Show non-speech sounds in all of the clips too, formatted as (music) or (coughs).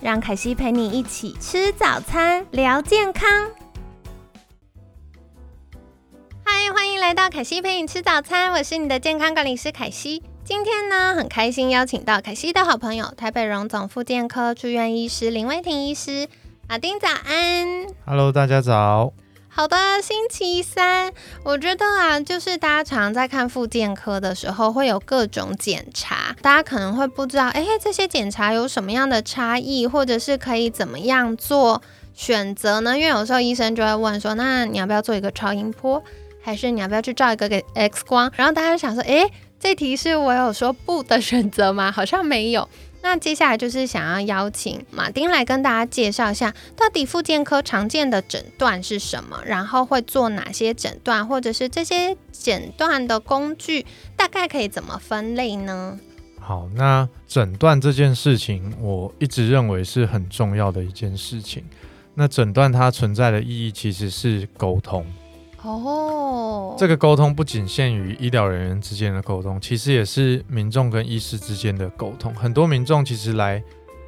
让凯西陪你一起吃早餐，聊健康。嗨，欢迎来到凯西陪你吃早餐，我是你的健康管理师凯西。今天呢，很开心邀请到凯西的好朋友，台北荣总复健科住院医师林威婷医师。马丁早安，Hello，大家早。好的，星期三，我觉得啊，就是大家常在看复健科的时候，会有各种检查，大家可能会不知道，哎，这些检查有什么样的差异，或者是可以怎么样做选择呢？因为有时候医生就会问说，那你要不要做一个超音波，还是你要不要去照一个给 X 光？然后大家就想说，哎，这题是我有说不的选择吗？好像没有。那接下来就是想要邀请马丁来跟大家介绍一下，到底附件科常见的诊断是什么，然后会做哪些诊断，或者是这些诊断的工具大概可以怎么分类呢？好，那诊断这件事情，我一直认为是很重要的一件事情。那诊断它存在的意义其实是沟通。哦，这个沟通不仅限于医疗人员之间的沟通，其实也是民众跟医师之间的沟通。很多民众其实来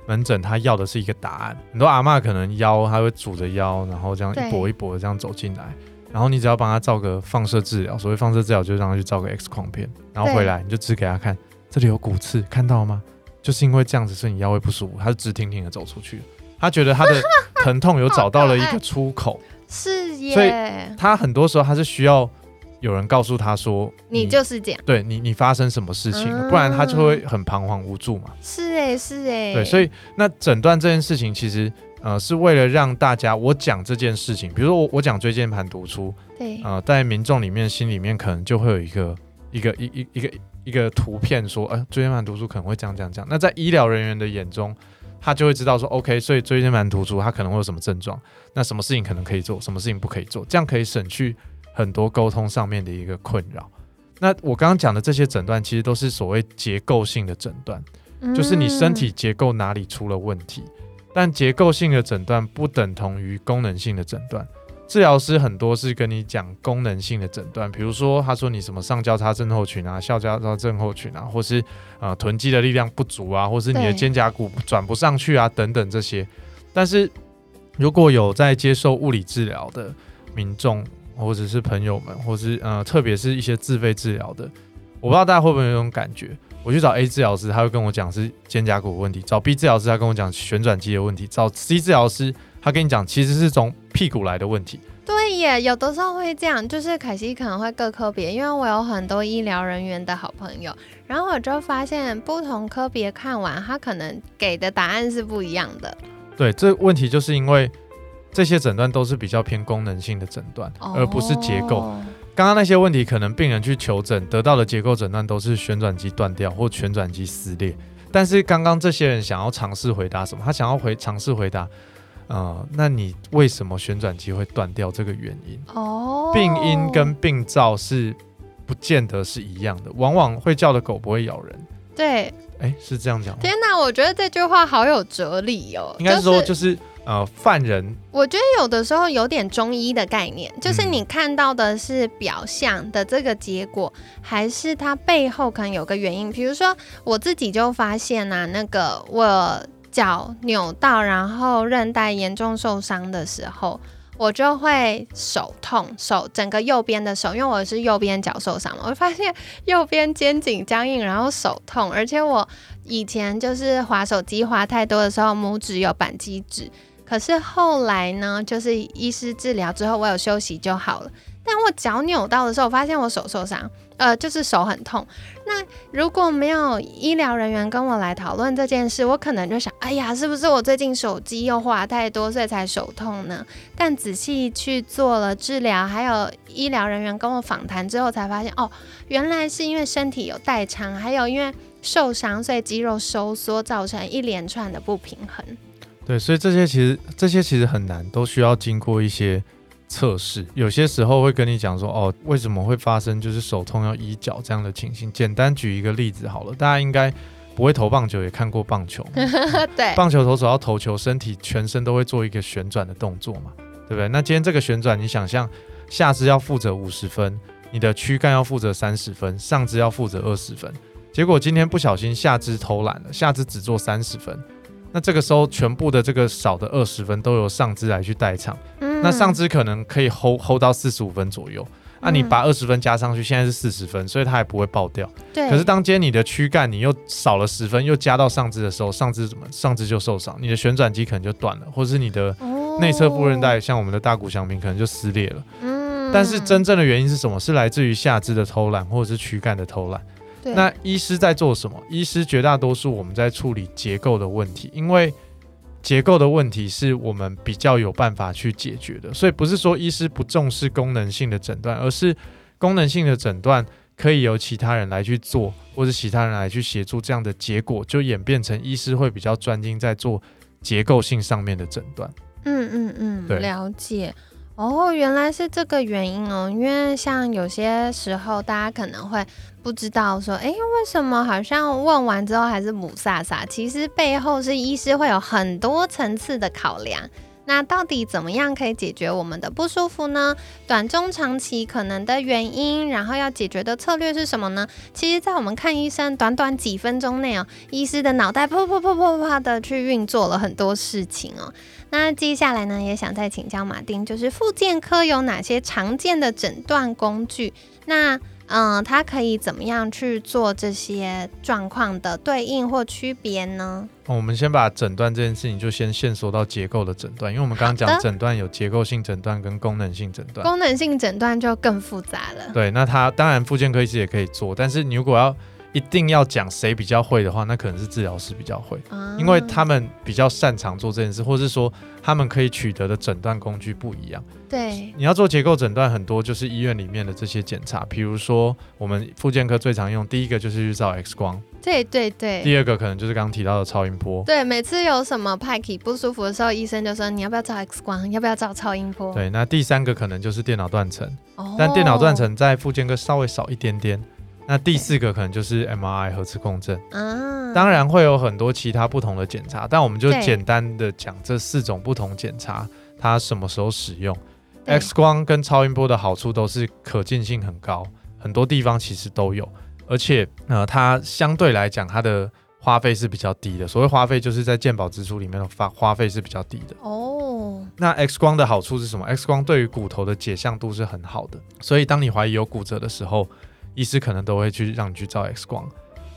门诊，他要的是一个答案。很多阿妈可能腰，他会拄着腰，然后这样一跛一跛的这样走进来，然后你只要帮他照个放射治疗，所谓放射治疗就是让他去照个 X 光片，然后回来你就指给他看，这里有骨刺，看到吗？就是因为这样子，所以你腰会不舒服，他就直挺挺的走出去，他觉得他的疼痛有找到了一个出口。是耶，所以他很多时候他是需要有人告诉他说，你就是这样，对你你发生什么事情，不然他就会很彷徨无助嘛。是哎，是哎，对，所以那诊断这件事情其实呃是为了让大家我讲这件事情，比如说我我讲椎间盘突出，对，呃，在民众里面心里面可能就会有一个一个一一一个一个图片说，呃，椎间盘突出可能会这样这样这样。那在医疗人员的眼中。他就会知道说，OK，所以椎间盘突出，他可能会有什么症状？那什么事情可能可以做，什么事情不可以做？这样可以省去很多沟通上面的一个困扰。那我刚刚讲的这些诊断，其实都是所谓结构性的诊断，就是你身体结构哪里出了问题。但结构性的诊断不等同于功能性的诊断。治疗师很多是跟你讲功能性的诊断，比如说他说你什么上交叉症候群啊、下交叉症候群啊，或是呃臀肌的力量不足啊，或是你的肩胛骨转不上去啊等等这些。但是如果有在接受物理治疗的民众或者是朋友们，或是呃特别是一些自费治疗的，我不知道大家会不会有种感觉，我去找 A 治疗师，他会跟我讲是肩胛骨问题；找 B 治疗师，他跟我讲旋转肌的问题；找 C 治疗师。他跟你讲，其实是从屁股来的问题。对耶，有的时候会这样，就是凯西可能会各科别，因为我有很多医疗人员的好朋友，然后我就发现不同科别看完，他可能给的答案是不一样的。对，这问题就是因为这些诊断都是比较偏功能性的诊断，而不是结构。刚刚那些问题，可能病人去求诊得到的结构诊断都是旋转肌断掉或旋转肌撕裂，但是刚刚这些人想要尝试回答什么？他想要回尝试回答。啊，那你为什么旋转机会断掉？这个原因哦，病因跟病灶是不见得是一样的，往往会叫的狗不会咬人。对，哎，是这样讲。天哪，我觉得这句话好有哲理哦。应该是说，就是呃，犯人。我觉得有的时候有点中医的概念，就是你看到的是表象的这个结果，还是它背后可能有个原因。比如说，我自己就发现啊，那个我。脚扭到，然后韧带严重受伤的时候，我就会手痛，手整个右边的手，因为我是右边脚受伤嘛，我发现右边肩颈僵硬，然后手痛，而且我以前就是滑手机滑太多的时候，拇指有扳机指，可是后来呢，就是医师治疗之后，我有休息就好了。但我脚扭到的时候，我发现我手受伤，呃，就是手很痛。那如果没有医疗人员跟我来讨论这件事，我可能就想，哎呀，是不是我最近手机又滑太多，所以才手痛呢？但仔细去做了治疗，还有医疗人员跟我访谈之后，才发现，哦，原来是因为身体有代偿，还有因为受伤，所以肌肉收缩造成一连串的不平衡。对，所以这些其实这些其实很难，都需要经过一些测试。有些时候会跟你讲说，哦，为什么会发生就是手痛要医脚这样的情形？简单举一个例子好了，大家应该不会投棒球，也看过棒球。(laughs) 对，棒球投手要投球，身体全身都会做一个旋转的动作嘛，对不对？那今天这个旋转，你想象下肢要负责五十分，你的躯干要负责三十分，上肢要负责二十分。结果今天不小心下肢偷懒了，下肢只做三十分，那这个时候全部的这个少的二十分都由上肢来去代偿，嗯那上肢可能可以 hold hold 到四十五分左右。那、你嗯把二十分加上去，现在是四十分，所以它还不会爆掉。对，可是当今天你的躯干你又少了十分，又加到上肢的时候，上肢怎么上肢就受伤，你的旋转肌可能就断了，或是你的哦内侧副韧带，像我们的大骨相平可能就撕裂了。嗯但是真正的原因是什么？是来自于下肢的偷懒，或者是躯干的偷懒。对那医师在做什么？医师绝大多数我们在处理结构的问题，因为结构的问题是我们比较有办法去解决的，所以不是说医师不重视功能性的诊断，而是功能性的诊断可以由其他人来去做，或者其他人来去协助，这样的结果就演变成医师会比较专精在做结构性上面的诊断。嗯嗯嗯，了解。哦，原来是这个原因哦。因为像有些时候，大家可能会不知道说，诶，为什么好像问完之后还是母萨萨？其实背后是医师会有很多层次的考量。那到底怎么样可以解决我们的不舒服呢？短、中、长期可能的原因，然后要解决的策略是什么呢？其实，在我们看医生短短几分钟内哦，医师的脑袋啪啪啪啪啪的去运作了很多事情哦。那接下来呢，也想再请教马丁，就是复健科有哪些常见的诊断工具？那嗯、呃，它可以怎么样去做这些状况的对应或区别呢？哦我们先把诊断这件事情就先线索到结构的诊断，因为我们刚刚讲诊断有结构性诊断跟功能性诊断。功能性诊断就更复杂了。对，那它当然附件科医师也可以做，但是你如果要一定要讲谁比较会的话，那可能是治疗师比较会，啊因为他们比较擅长做这件事，或是说他们可以取得的诊断工具不一样。对你要做结构诊断，很多就是医院里面的这些检查，比如说我们复健科最常用，第一个就是去照 X 光，对对对第二个可能就是刚刚提到的超音波。对，每次有什么派体不舒服的时候，医生就说你要不要照 X 光，要不要照超音波？对，那第三个可能就是电脑断层，哦，但电脑断层在附件科稍微少一点点。那第四个可能就是 MRI 核磁共振，啊，当然会有很多其他不同的检查，但我们就简单的讲这四种不同检查，它什么时候使用。X 光跟超音波的好处都是可见性很高，很多地方其实都有，而且呃，它相对来讲它的花费是比较低的。所谓花费，就是在健保支出里面的花花费是比较低的。哦，那 X 光的好处是什么？X 光对于骨头的解像度是很好的，所以当你怀疑有骨折的时候，医师可能都会去让你去照 X 光。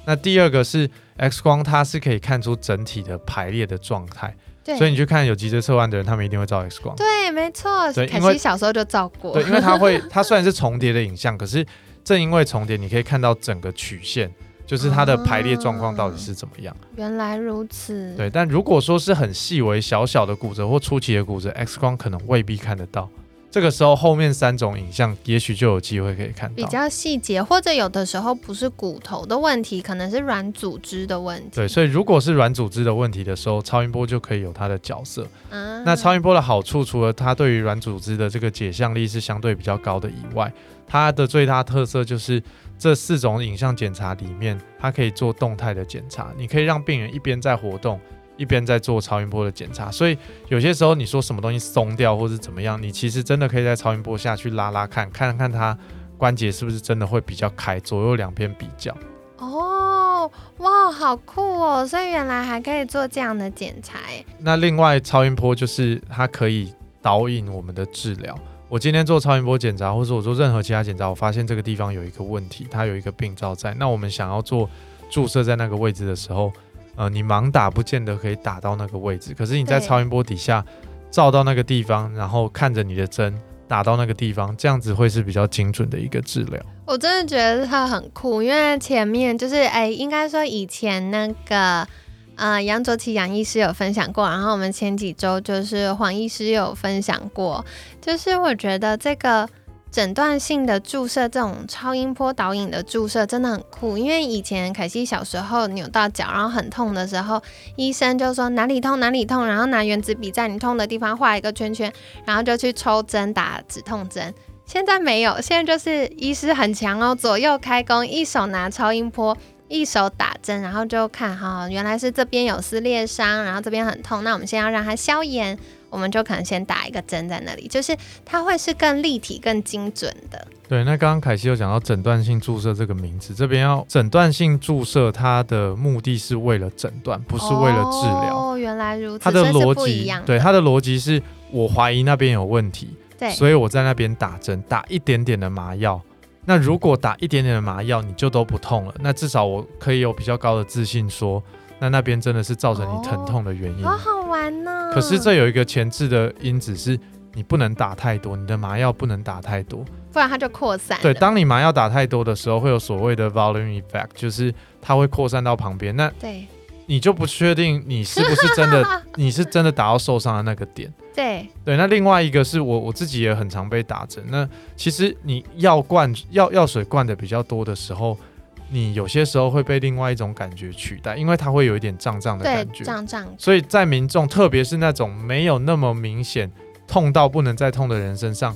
那第二个是 X 光，它是可以看出整体的排列的状态，对，所以你去看有脊椎侧弯的人，他们一定会照 X 光。对，没错，凯对因为西小时候就照过，对，因为它会，(laughs) 它虽然是重叠的影像，可是正因为重叠，你可以看到整个曲线，就是它的排列状况到底是怎么样。原来如此，对，但如果说是很细微小小的骨折或初期的骨折，X 光可能未必看得到。这个时候后面三种影像也许就有机会可以看到。比较细节，或者有的时候不是骨头的问题，可能是软组织的问题。对，所以如果是软组织的问题的时候，超音波就可以有它的角色。啊那超音波的好处，除了它对于软组织的这个解像力是相对比较高的以外，它的最大特色就是这四种影像检查里面，它可以做动态的检查，你可以让病人一边在活动，一边在做超音波的检查。所以有些时候你说什么东西松掉或是怎么样，你其实真的可以在超音波下去拉拉看，看看它关节是不是真的会比较开，左右两边比较。哦，哇，好酷哦！所以原来还可以做这样的检查。那另外超音波就是它可以导引我们的治疗。我今天做超音波检查，或者我做任何其他检查，我发现这个地方有一个问题，它有一个病灶在。那我们想要做注射在那个位置的时候，呃，你盲打不见得可以打到那个位置，可是你在超音波底下照到那个地方，然后看着你的针打到那个地方，这样子会是比较精准的一个治疗。我真的觉得它很酷，因为前面就是哎，应该说以前那个呃杨卓奇杨医师有分享过，然后我们前几周就是黄医师有分享过，就是我觉得这个诊断性的注射这种超音波导引的注射真的很酷，因为以前凯西小时候扭到脚，然后很痛的时候，医生就说哪里痛哪里痛，然后拿原子笔在你痛的地方画一个圈圈，然后就去抽针打止痛针。现在没有，现在就是医师很强哦，左右开弓，一手拿超音波。一手打针，然后就看哈，原来是这边有撕裂伤，然后这边很痛。那我们先要让它消炎，我们就可能先打一个针在那里，就是它会是更立体、更精准的。对，那刚刚凯西有讲到诊断性注射这个名字，这边要诊断性注射，它的目的是为了诊断，不是为了治疗。哦，原来如此。它的逻辑对，它的逻辑是我怀疑那边有问题，对，所以我在那边打针，打一点点的麻药。那如果打一点点的麻药，你就都不痛了，那至少我可以有比较高的自信说，那那边真的是造成你疼痛的原因。好好玩呢。可是这有一个前置的因子是，你不能打太多，你的麻药不能打太多，不然它就扩散。对，当你麻药打太多的时候，会有所谓的 volume effect，就是它会扩散到旁边。那对。你就不确定你是不是真的，(laughs) 你是真的打到受伤的那个点。对对，那另外一个是我我自己也很常被打针。那其实你药灌药药水灌的比较多的时候，你有些时候会被另外一种感觉取代，因为它会有一点胀胀的感觉。胀胀。所以在民众，特别是那种没有那么明显痛到不能再痛的人身上，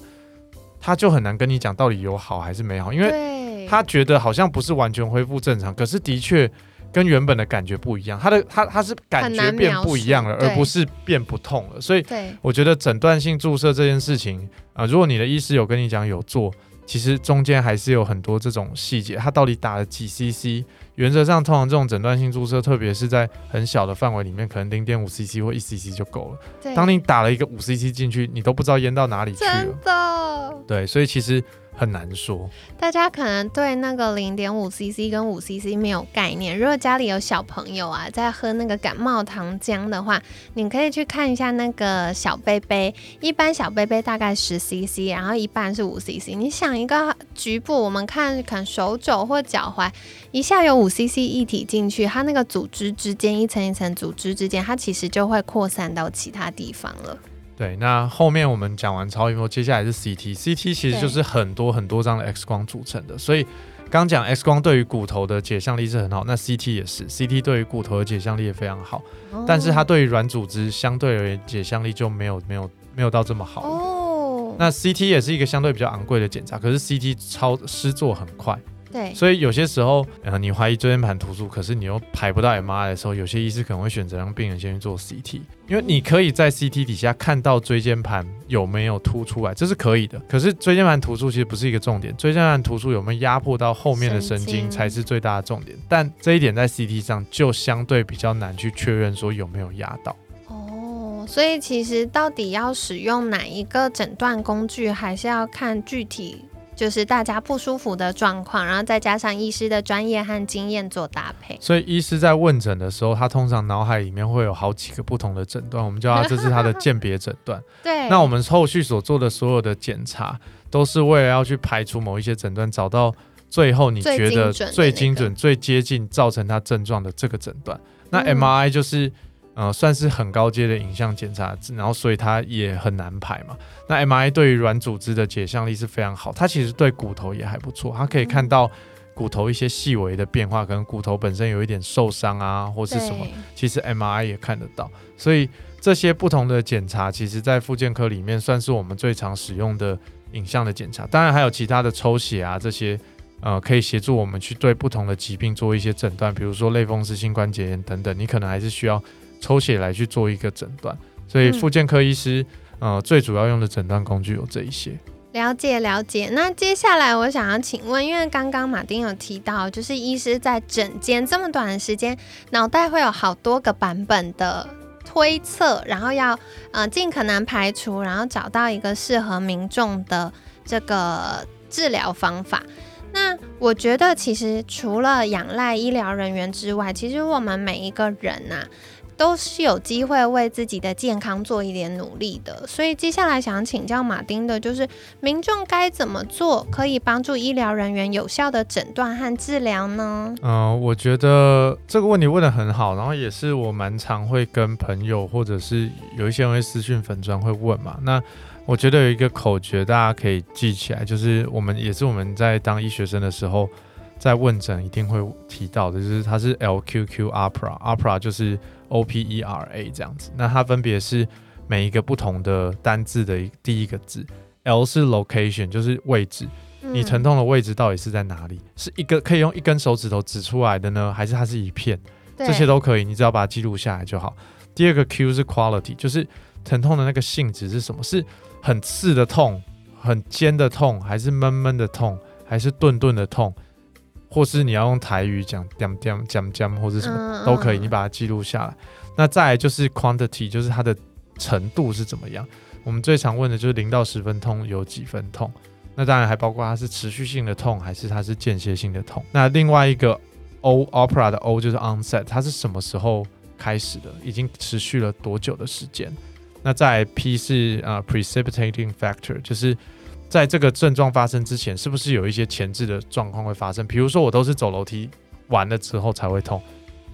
他就很难跟你讲到底有好还是没好，因为他觉得好像不是完全恢复正常，可是的确。跟原本的感觉不一样，他的他他是感觉变不一样了，而不是变不痛了。所以我觉得诊断性注射这件事情啊，如果你的医师有跟你讲有做，其实中间还是有很多这种细节，它到底打了几 CC？原则上，通常这种诊断性注射，特别是在很小的范围里面，可能零点五 CC 或一 CC 就够了。当你打了一个五 CC 进去，你都不知道淹到哪里去了。真的。对，所以其实。很难说，大家可能对那个零点五 CC 跟五 CC 没有概念。如果家里有小朋友啊，在喝那个感冒糖浆的话，你可以去看一下那个小杯杯，一般小杯杯大概十 CC，然后一半是五 CC。你想一个局部，我们看可能手肘或脚踝，一下有五 CC 液体进去，它那个组织之间一层一层组织之间，它其实就会扩散到其他地方了。对，那后面我们讲完超音波，接下来是 CT，CT 其实就是很多很多张的 X 光组成的。所以刚讲 X 光对于骨头的解像力是很好，那 CT 也是，CT 对于骨头的解像力也非常好，但是它对于软组织相对而言解像力就没有没有没有到这么好。哦，那 CT 也是一个相对比较昂贵的检查，可是 CT 超施做很快。对，所以有些时候，呃，你怀疑椎间盘突出，可是你又排不到 MRI 的时候，有些医师可能会选择让病人先去做 CT，因为你可以在 CT 底下看到椎间盘有没有突出来，这是可以的。可是椎间盘突出其实不是一个重点，椎间盘突出有没有压迫到后面的神经才是最大的重点。但这一点在 CT 上就相对比较难去确认说有没有压到。哦，所以其实到底要使用哪一个诊断工具，还是要看具体。就是大家不舒服的状况，然后再加上医师的专业和经验做搭配。所以医师在问诊的时候，他通常脑海里面会有好几个不同的诊断，我们叫他这是他的鉴别诊断。(laughs) 对。那我们后续所做的所有的检查，都是为了要去排除某一些诊断，找到最后你觉得最精准、最接近造成他症状的这个诊断。那 MRI 就是。呃，算是很高阶的影像检查，然后所以它也很难排嘛。那 M I 对于软组织的解像力是非常好，它其实对骨头也还不错，它可以看到骨头一些细微的变化，可能骨头本身有一点受伤啊，或是什么，其实 M I 也看得到。所以这些不同的检查，其实在复健科里面算是我们最常使用的影像的检查。当然还有其他的抽血啊这些，呃，可以协助我们去对不同的疾病做一些诊断，比如说类风湿性关节炎等等，你可能还是需要。抽血来去做一个诊断，所以复健科医师呃最主要用的诊断工具有这一些。了解了解。那接下来我想要请问，因为刚刚马丁有提到，就是医师在诊间这么短的时间，脑袋会有好多个版本的推测，然后要呃尽可能排除，然后找到一个适合民众的这个治疗方法。那我觉得其实除了仰赖医疗人员之外，其实我们每一个人呐。都是有机会为自己的健康做一点努力的。所以接下来想请教马丁的就是，民众该怎么做可以帮助医疗人员有效的诊断和治疗呢？嗯，我觉得这个问题问的很好，然后也是我蛮常会跟朋友或者是有一些人会私讯粉砖会问嘛。那我觉得有一个口诀大家可以记起来，就是我们也是我们在当医学生的时候。在问诊一定会提到的，就是它是 LQQ Opera，Opera 就是 O P E R A 这样子。那它分别是每一个不同的单字的第一个字。L 是 Location，就是位置，你疼痛的位置到底是在哪里？是一个可以用一根手指头指出来的呢，还是它是一片？这些都可以，你只要把它记录下来就好。第二个 Q 是 Quality，就是疼痛的那个性质是什么？是很刺的痛，很尖的痛，还是闷闷的痛，还是顿顿的痛？或是你要用台语讲讲讲讲讲或者什么都可以，你把它记录下来。那再来就是 quantity，就是它的程度是怎么样。我们最常问的就是零到十分痛有几分痛。那当然还包括它是持续性的痛还是它是间歇性的痛。那另外一个 O opera 的 O 就是 onset，它是什么时候开始的？已经持续了多久的时间？那再 P 是啊 precipitating factor，就是。在这个症状发生之前，是不是有一些前置的状况会发生？比如说，我都是走楼梯完了之后才会痛，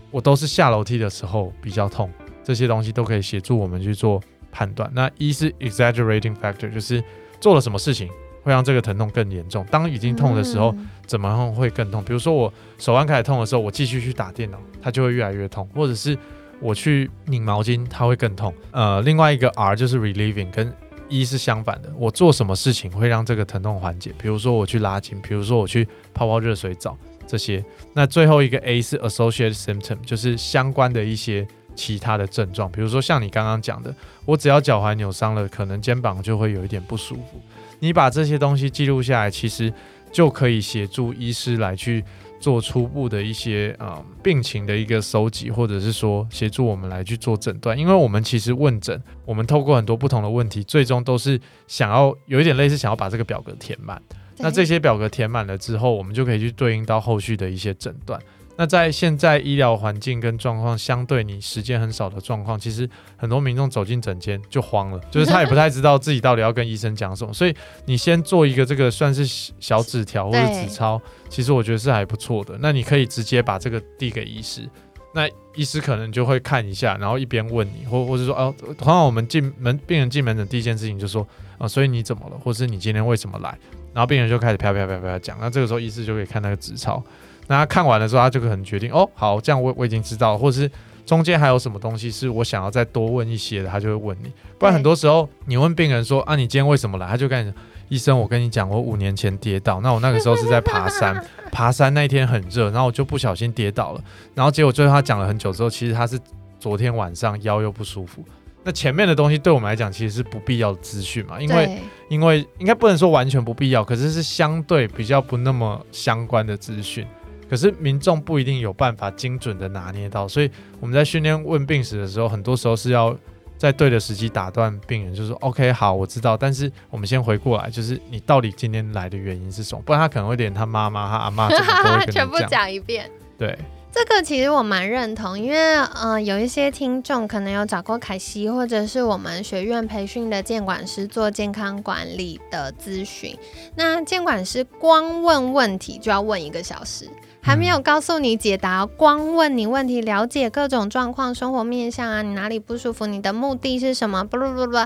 我都是下楼梯的时候比较痛，这些东西都可以协助我们去做判断。那一是 exaggerating factor，就是做了什么事情会让这个疼痛更严重。当已经痛的时候，怎么样会更痛？比如说我手腕开始痛的时候，我继续去打电脑，它就会越来越痛；或者是我去拧毛巾，它会更痛。呃，另外一个 R 就是 relieving 跟。一是相反的，我做什么事情会让这个疼痛缓解？比如说我去拉筋，比如说我去泡泡热水澡这些。那最后一个 A 是 associated symptom，就是相关的一些其他的症状。比如说像你刚刚讲的，我只要脚踝扭伤了，可能肩膀就会有一点不舒服。你把这些东西记录下来，其实就可以协助医师来去。做初步的一些啊病情的一个收集，或者是说协助我们来去做诊断，因为我们其实问诊，我们透过很多不同的问题，最终都是想要有一点类似想要把这个表格填满。那这些表格填满了之后，我们就可以去对应到后续的一些诊断。那在现在医疗环境跟状况相对你时间很少的状况，其实很多民众走进诊间就慌了，(laughs) 就是他也不太知道自己到底要跟医生讲什么。所以你先做一个这个算是小纸条或者纸钞，(laughs) 其实我觉得是还不错的。那你可以直接把这个递给医师，那医师可能就会看一下，然后一边问你，或或者说哦，同样我们进门病人进门诊第一件事情就说啊，所以你怎么了，或是你今天为什么来？然后病人就开始啪啪啪啪讲，那这个时候医师就可以看那个纸钞。那他看完了之后，他就可能决定哦，好，这样我我已经知道，或者是中间还有什么东西是我想要再多问一些的，他就会问你。不然很多时候你问病人说啊，你今天为什么来？他就跟你医生，我跟你讲，我五年前跌倒，那我那个时候是在爬山，(laughs) 爬山那一天很热，然后我就不小心跌倒了，然后结果最后他讲了很久之后，其实他是昨天晚上腰又不舒服。那前面的东西对我们来讲其实是不必要的资讯嘛，因为因为应该不能说完全不必要，可是是相对比较不那么相关的资讯。可是民众不一定有办法精准的拿捏到，所以我们在训练问病史的时候，很多时候是要在对的时机打断病人，就是说 OK 好，我知道，但是我们先回过来，就是你到底今天来的原因是什么？不然他可能会连他妈妈、他阿妈 (laughs) 全部讲一遍。对。这个其实我蛮认同，因为嗯，有一些听众可能有找过凯西或者是我们学院培训的监管师做健康管理的咨询。那监管师光问问题就要问一个小时，还没有告诉你解答，光问你问题，了解各种状况、生活面向啊，你哪里不舒服，你的目的是什么，不不不不，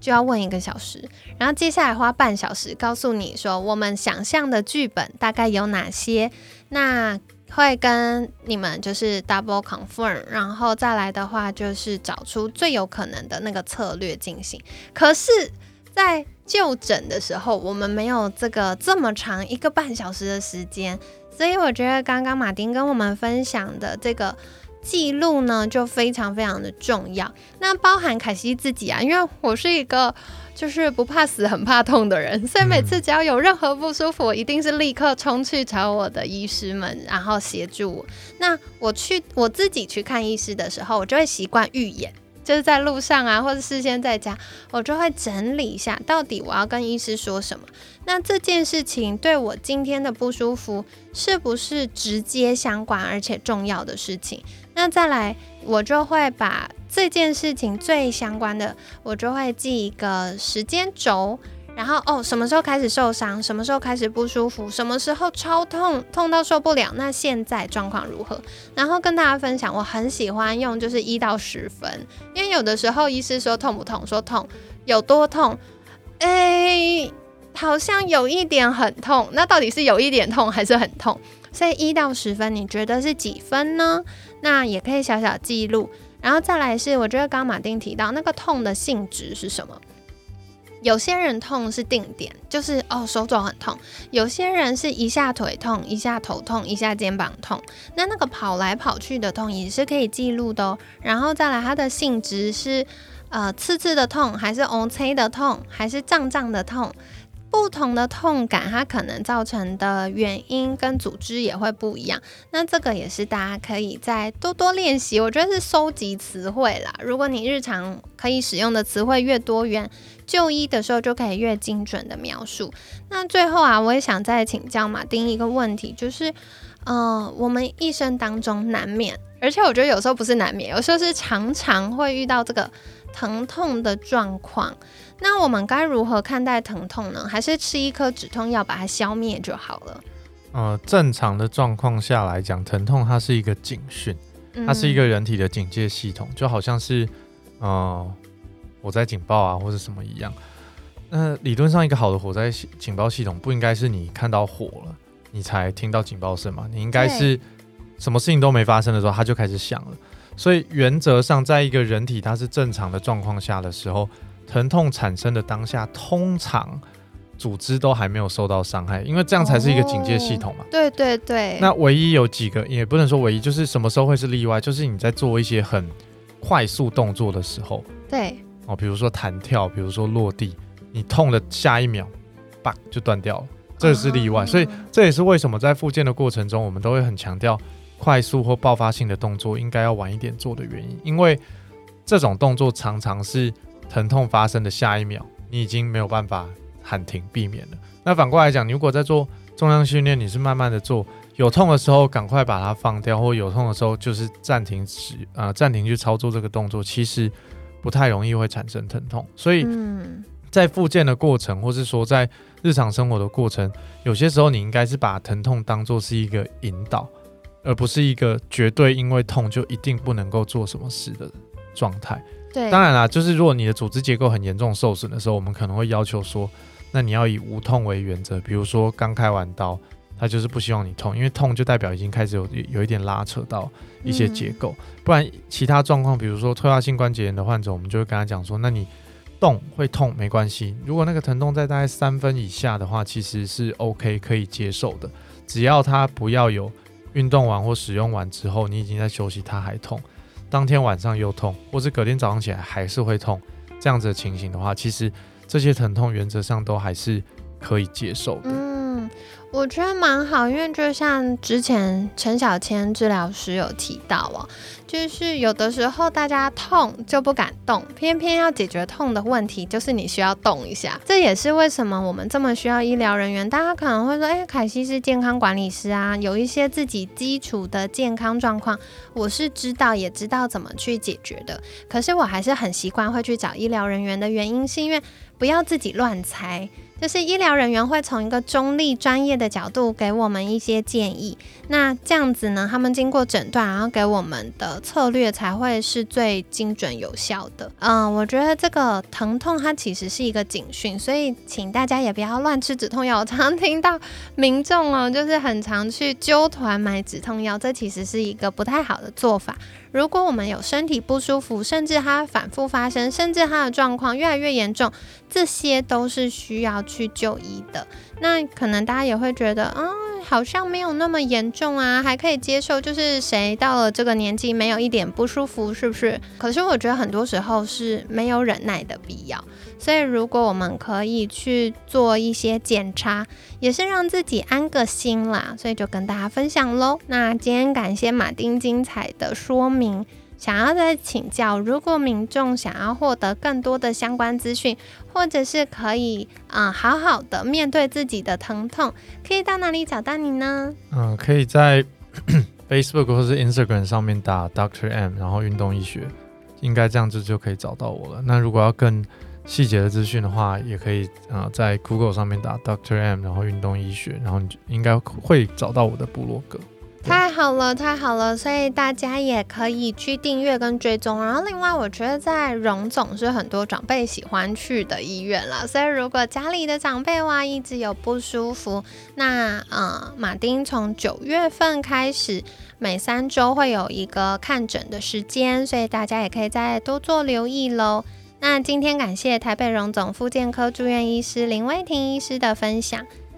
就要问一个小时。然后接下来花半小时告诉你说，我们想象的剧本大概有哪些，那。会跟你们就是 double confirm，然后再来的话就是找出最有可能的那个策略进行。可是，在就诊的时候，我们没有这个这么长一个半小时的时间，所以我觉得刚刚马丁跟我们分享的这个记录呢，就非常非常的重要。那包含凯西自己啊，因为我是一个。就是不怕死、很怕痛的人，所以每次只要有任何不舒服，我一定是立刻冲去找我的医师们，然后协助我。那我去我自己去看医师的时候，我就会习惯预演，就是在路上啊，或者事先在家，我就会整理一下，到底我要跟医师说什么。那这件事情对我今天的不舒服是不是直接相关而且重要的事情？那再来，我就会把这件事情最相关的，我就会记一个时间轴。然后哦，什么时候开始受伤？什么时候开始不舒服？什么时候超痛，痛到受不了？那现在状况如何？然后跟大家分享，我很喜欢用就是一到十分，因为有的时候医师说痛不痛，说痛有多痛，哎，好像有一点很痛，那到底是有一点痛还是很痛？所以一到十分，你觉得是几分呢？那也可以小小记录。然后再来是，我觉得刚马丁提到那个痛的性质是什么？有些人痛是定点，就是哦手肘很痛；有些人是一下腿痛，一下头痛，一下肩膀痛。那那个跑来跑去的痛也是可以记录的哦。然后再来，它的性质是呃刺刺的痛，还是 O C 的痛，还是胀胀的痛？不同的痛感，它可能造成的原因跟组织也会不一样。那这个也是大家可以再多多练习。我觉得是收集词汇啦。如果你日常可以使用的词汇越多元，就医的时候就可以越精准的描述。那最后啊，我也想再请教马丁一个问题，就是，呃，我们一生当中难免，而且我觉得有时候不是难免，有时候是常常会遇到这个疼痛的状况。那我们该如何看待疼痛呢？还是吃一颗止痛药把它消灭就好了？呃，正常的状况下来讲，疼痛它是一个警讯，它是一个人体的警戒系统，就好像是呃火灾警报啊或者什么一样。那理论上，一个好的火灾警报系统不应该是你看到火了你才听到警报声嘛？你应该是什么事情都没发生的时候它就开始响了。所以原则上，在一个人体它是正常的状况下的时候。疼痛产生的当下，通常组织都还没有受到伤害，因为这样才是一个警戒系统嘛。对对对。那唯一有几个，也不能说唯一，就是什么时候会是例外？就是你在做一些很快速动作的时候，对哦，比如说弹跳，比如说落地，你痛的下一秒，叭就断掉了，这是例外。所以这也是为什么在复健的过程中，我们都会很强调快速或爆发性的动作应该要晚一点做的原因，因为这种动作常常是。疼痛发生的下一秒，你已经没有办法喊停避免了。那反过来讲，你如果在做重量训练，你是慢慢的做，有痛的时候赶快把它放掉，或有痛的时候就是暂停使呃暂停去操作这个动作，其实不太容易会产生疼痛。所以在复健的过程，或是说在日常生活的过程，有些时候你应该是把疼痛当做是一个引导，而不是一个绝对因为痛就一定不能够做什么事的状态。对，当然啦，就是如果你的组织结构很严重受损的时候，我们可能会要求说，那你要以无痛为原则。比如说刚开完刀，他就是不希望你痛，因为痛就代表已经开始有有一点拉扯到一些结构。不然其他状况，比如说退化性关节炎的患者，我们就会跟他讲说，那你动会痛没关系，如果那个疼痛在大概三分以下的话，其实是 OK 可以接受的，只要他不要有运动完或使用完之后，你已经在休息，它还痛。当天晚上又痛，或是隔天早上起来还是会痛，这样子的情形的话，其实这些疼痛原则上都还是可以接受的。嗯。我觉得蛮好，因为就像之前陈小千治疗师有提到哦，就是有的时候大家痛就不敢动，偏偏要解决痛的问题，就是你需要动一下。这也是为什么我们这么需要医疗人员。大家可能会说，哎，凯西是健康管理师啊，有一些自己基础的健康状况，我是知道，也知道怎么去解决的。可是我还是很习惯会去找医疗人员的原因，是因为不要自己乱猜。就是医疗人员会从一个中立专业的角度给我们一些建议，那这样子呢，他们经过诊断，然后给我们的策略才会是最精准有效的。嗯，我觉得这个疼痛它其实是一个警讯，所以请大家也不要乱吃止痛药。我常听到民众哦，就是很常去揪团买止痛药，这其实是一个不太好的做法。如果我们有身体不舒服，甚至它反复发生，甚至它的状况越来越严重，这些都是需要去就医的。那可能大家也会觉得，啊，好像没有那么严重啊，还可以接受。就是谁到了这个年纪没有一点不舒服，是不是？可是我觉得很多时候是没有忍耐的必要。所以如果我们可以去做一些检查，也是让自己安个心啦。所以就跟大家分享喽。那今天感谢马丁精彩的说明。想要再请教，如果民众想要获得更多的相关资讯，或者是可以啊好好的面对自己的疼痛，可以到哪里找到你呢？嗯，可以在 (coughs) Facebook 或是 Instagram 上面打 Doctor M，然后运动医学，应该这样子就可以找到我了。那如果要更细节的资讯的话，也可以啊、在 Google 上面打 Doctor M，然后运动医学，然后你就应该会找到我的部落格。太好了，太好了！所以大家也可以去订阅跟追踪。然后另外，我觉得在荣总是很多长辈喜欢去的医院了。所以如果家里的长辈哇一直有不舒服，那呃，马丁从九月份开始，每三周会有一个看诊的时间，所以大家也可以再多做留意喽。那今天感谢台北荣总复健科住院医师林威婷医师的分享。